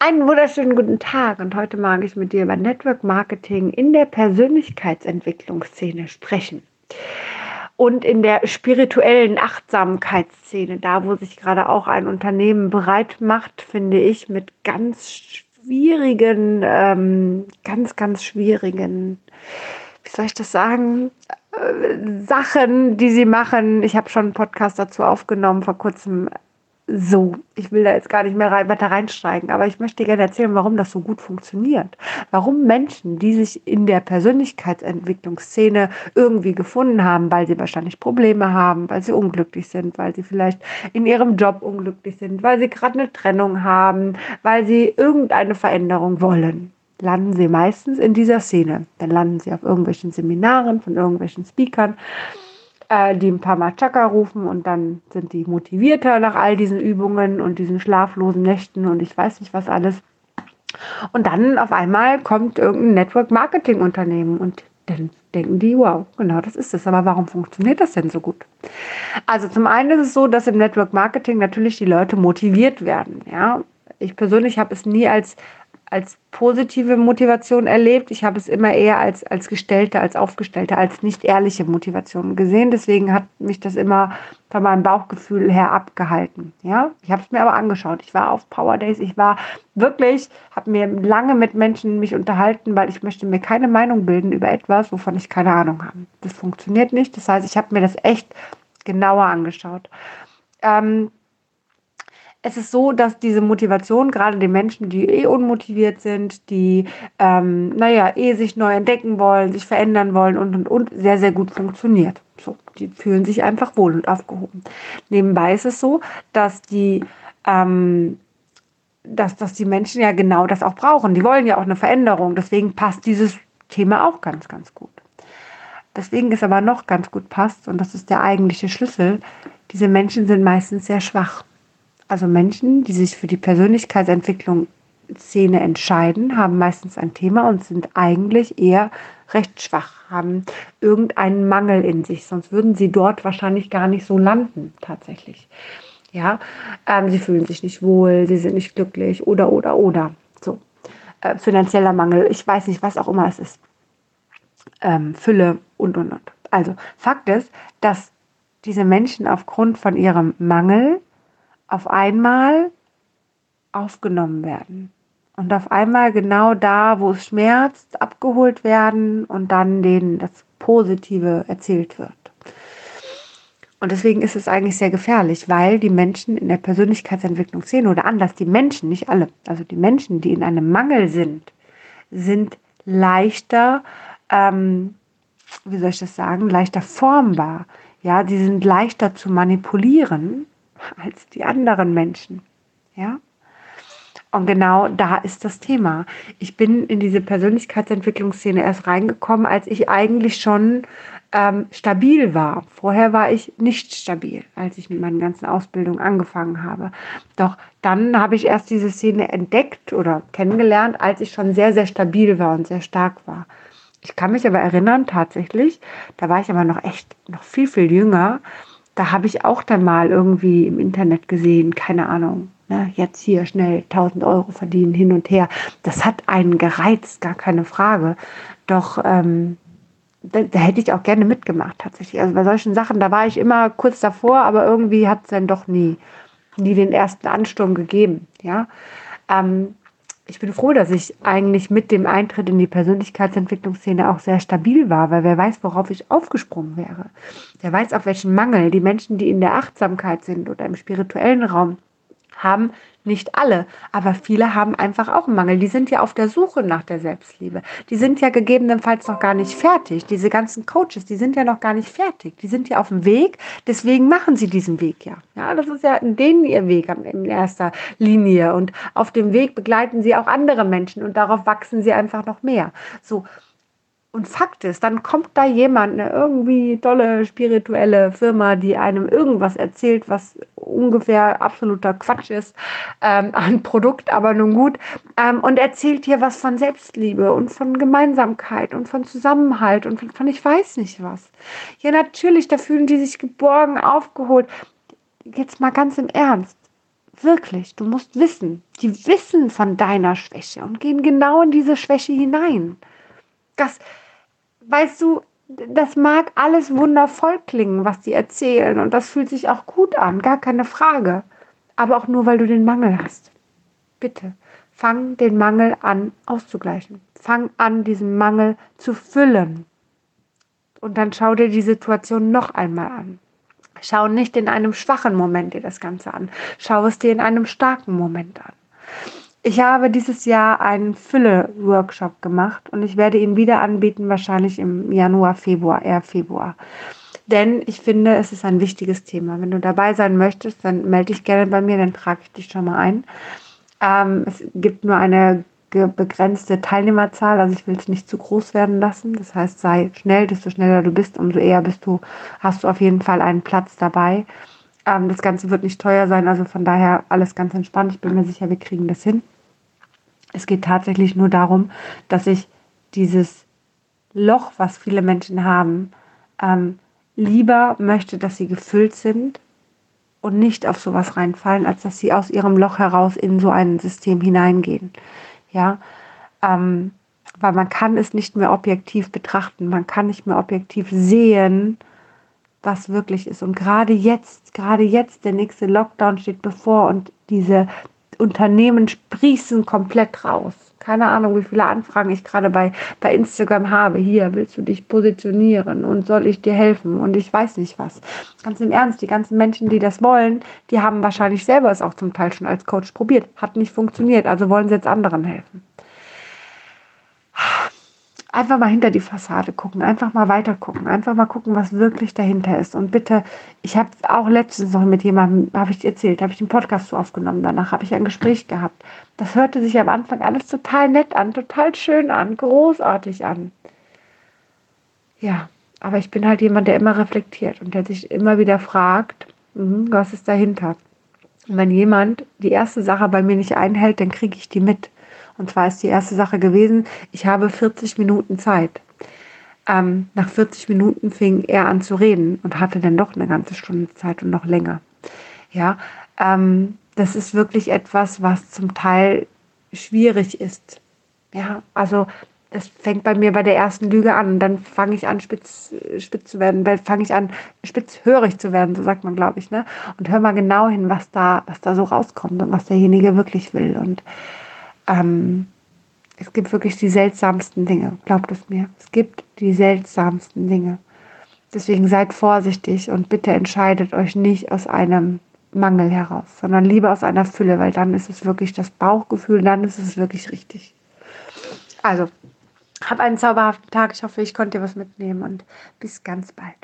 Einen wunderschönen guten Tag und heute mag ich mit dir über Network Marketing in der Persönlichkeitsentwicklungsszene sprechen. Und in der spirituellen Achtsamkeitsszene, da wo sich gerade auch ein Unternehmen bereit macht, finde ich, mit ganz schwierigen, ähm, ganz, ganz schwierigen, wie soll ich das sagen, äh, Sachen, die sie machen. Ich habe schon einen Podcast dazu aufgenommen vor kurzem so, ich will da jetzt gar nicht mehr rein, weiter reinsteigen, aber ich möchte gerne erzählen, warum das so gut funktioniert. Warum Menschen, die sich in der Persönlichkeitsentwicklungsszene irgendwie gefunden haben, weil sie wahrscheinlich Probleme haben, weil sie unglücklich sind, weil sie vielleicht in ihrem Job unglücklich sind, weil sie gerade eine Trennung haben, weil sie irgendeine Veränderung wollen, landen sie meistens in dieser Szene. Dann landen sie auf irgendwelchen Seminaren von irgendwelchen Speakern äh, die ein paar Mal Chaka rufen und dann sind die motivierter nach all diesen Übungen und diesen schlaflosen Nächten und ich weiß nicht was alles. Und dann auf einmal kommt irgendein Network-Marketing-Unternehmen und dann denken die, wow, genau das ist es. Aber warum funktioniert das denn so gut? Also zum einen ist es so, dass im Network Marketing natürlich die Leute motiviert werden. Ja, ich persönlich habe es nie als als positive Motivation erlebt. Ich habe es immer eher als, als gestellte, als aufgestellte, als nicht ehrliche Motivation gesehen. Deswegen hat mich das immer von meinem Bauchgefühl her abgehalten. Ja, ich habe es mir aber angeschaut. Ich war auf Power Days. Ich war wirklich, habe mir lange mit Menschen mich unterhalten, weil ich möchte mir keine Meinung bilden über etwas, wovon ich keine Ahnung habe. Das funktioniert nicht. Das heißt, ich habe mir das echt genauer angeschaut. Ähm, es ist so, dass diese Motivation, gerade die Menschen, die eh unmotiviert sind, die, ähm, naja, eh sich neu entdecken wollen, sich verändern wollen und, und, und, sehr, sehr gut funktioniert. So, die fühlen sich einfach wohl und aufgehoben. Nebenbei ist es so, dass die, ähm, dass, dass die Menschen ja genau das auch brauchen. Die wollen ja auch eine Veränderung. Deswegen passt dieses Thema auch ganz, ganz gut. Deswegen ist aber noch ganz gut passt, und das ist der eigentliche Schlüssel, diese Menschen sind meistens sehr schwach. Also Menschen, die sich für die Persönlichkeitsentwicklung Szene entscheiden, haben meistens ein Thema und sind eigentlich eher recht schwach, haben irgendeinen Mangel in sich, sonst würden sie dort wahrscheinlich gar nicht so landen tatsächlich. Ja, ähm, sie fühlen sich nicht wohl, sie sind nicht glücklich oder oder oder so äh, finanzieller Mangel, ich weiß nicht, was auch immer es ist, ähm, Fülle und und und. Also Fakt ist, dass diese Menschen aufgrund von ihrem Mangel auf einmal aufgenommen werden. Und auf einmal genau da, wo es schmerzt, abgeholt werden und dann denen das Positive erzählt wird. Und deswegen ist es eigentlich sehr gefährlich, weil die Menschen in der Persönlichkeitsentwicklungsszene oder anders, die Menschen, nicht alle, also die Menschen, die in einem Mangel sind, sind leichter, ähm, wie soll ich das sagen, leichter formbar. Ja, die sind leichter zu manipulieren als die anderen Menschen. Ja? Und genau da ist das Thema. Ich bin in diese Persönlichkeitsentwicklungsszene erst reingekommen, als ich eigentlich schon ähm, stabil war. Vorher war ich nicht stabil, als ich mit meinen ganzen Ausbildungen angefangen habe. Doch dann habe ich erst diese Szene entdeckt oder kennengelernt, als ich schon sehr, sehr stabil war und sehr stark war. Ich kann mich aber erinnern, tatsächlich, da war ich aber noch echt noch viel, viel jünger da habe ich auch dann mal irgendwie im Internet gesehen, keine Ahnung, ne, jetzt hier schnell 1000 Euro verdienen hin und her. Das hat einen gereizt, gar keine Frage. Doch ähm, da, da, hätte ich auch gerne mitgemacht tatsächlich. Also bei solchen Sachen, da war ich immer kurz davor, aber irgendwie hat es dann doch nie, nie den ersten Ansturm gegeben. Ja. Ähm, ich bin froh, dass ich eigentlich mit dem Eintritt in die Persönlichkeitsentwicklungsszene auch sehr stabil war, weil wer weiß, worauf ich aufgesprungen wäre. Wer weiß, auf welchen Mangel die Menschen, die in der Achtsamkeit sind oder im spirituellen Raum, haben nicht alle, aber viele haben einfach auch einen Mangel. Die sind ja auf der Suche nach der Selbstliebe. Die sind ja gegebenenfalls noch gar nicht fertig. Diese ganzen Coaches, die sind ja noch gar nicht fertig. Die sind ja auf dem Weg. Deswegen machen sie diesen Weg ja. Ja, das ist ja in denen ihr Weg in erster Linie. Und auf dem Weg begleiten sie auch andere Menschen und darauf wachsen sie einfach noch mehr. So. Und Fakt ist, dann kommt da jemand, eine irgendwie tolle spirituelle Firma, die einem irgendwas erzählt, was ungefähr absoluter Quatsch ist, ähm, ein Produkt, aber nun gut, ähm, und erzählt hier was von Selbstliebe und von Gemeinsamkeit und von Zusammenhalt und von, von ich weiß nicht was. Ja, natürlich, da fühlen die sich geborgen, aufgeholt. Jetzt mal ganz im Ernst. Wirklich, du musst wissen. Die wissen von deiner Schwäche und gehen genau in diese Schwäche hinein. Das, weißt du, das mag alles wundervoll klingen, was die erzählen und das fühlt sich auch gut an, gar keine Frage. Aber auch nur, weil du den Mangel hast. Bitte, fang den Mangel an auszugleichen. Fang an, diesen Mangel zu füllen. Und dann schau dir die Situation noch einmal an. Schau nicht in einem schwachen Moment dir das Ganze an. Schau es dir in einem starken Moment an. Ich habe dieses Jahr einen Fülle-Workshop gemacht und ich werde ihn wieder anbieten, wahrscheinlich im Januar, Februar, eher Februar. Denn ich finde, es ist ein wichtiges Thema. Wenn du dabei sein möchtest, dann melde dich gerne bei mir, dann trage ich dich schon mal ein. Ähm, es gibt nur eine begrenzte Teilnehmerzahl, also ich will es nicht zu groß werden lassen. Das heißt, sei schnell, desto schneller du bist, umso eher bist du, hast du auf jeden Fall einen Platz dabei. Ähm, das Ganze wird nicht teuer sein, also von daher alles ganz entspannt. Ich bin mir sicher, wir kriegen das hin. Es geht tatsächlich nur darum, dass ich dieses Loch, was viele Menschen haben, ähm, lieber möchte, dass sie gefüllt sind und nicht auf sowas reinfallen, als dass sie aus ihrem Loch heraus in so ein System hineingehen. Ja, ähm, weil man kann es nicht mehr objektiv betrachten, man kann nicht mehr objektiv sehen, was wirklich ist. Und gerade jetzt, gerade jetzt, der nächste Lockdown steht bevor und diese Unternehmen sprießen komplett raus. Keine Ahnung, wie viele Anfragen ich gerade bei, bei Instagram habe. Hier, willst du dich positionieren und soll ich dir helfen? Und ich weiß nicht was. Ganz im Ernst, die ganzen Menschen, die das wollen, die haben wahrscheinlich selber es auch zum Teil schon als Coach probiert. Hat nicht funktioniert, also wollen sie jetzt anderen helfen einfach mal hinter die Fassade gucken, einfach mal weiter gucken, einfach mal gucken, was wirklich dahinter ist. Und bitte, ich habe auch letztens noch mit jemandem, habe ich erzählt, habe ich den Podcast so aufgenommen, danach habe ich ein Gespräch gehabt. Das hörte sich am Anfang alles total nett an, total schön an, großartig an. Ja, aber ich bin halt jemand, der immer reflektiert und der sich immer wieder fragt, mh, was ist dahinter? Und wenn jemand die erste Sache bei mir nicht einhält, dann kriege ich die mit. Und zwar ist die erste Sache gewesen, ich habe 40 Minuten Zeit. Ähm, nach 40 Minuten fing er an zu reden und hatte dann doch eine ganze Stunde Zeit und noch länger. Ja, ähm, das ist wirklich etwas, was zum Teil schwierig ist. Ja, also das fängt bei mir bei der ersten Lüge an und dann fange ich an, spitz, spitz zu werden, fange ich an, spitzhörig zu werden, so sagt man, glaube ich, ne? Und hör mal genau hin, was da, was da so rauskommt und was derjenige wirklich will. Und ähm, es gibt wirklich die seltsamsten Dinge, glaubt es mir. Es gibt die seltsamsten Dinge. Deswegen seid vorsichtig und bitte entscheidet euch nicht aus einem Mangel heraus, sondern lieber aus einer Fülle, weil dann ist es wirklich das Bauchgefühl, dann ist es wirklich richtig. Also, hab einen zauberhaften Tag. Ich hoffe, ich konnte dir was mitnehmen und bis ganz bald.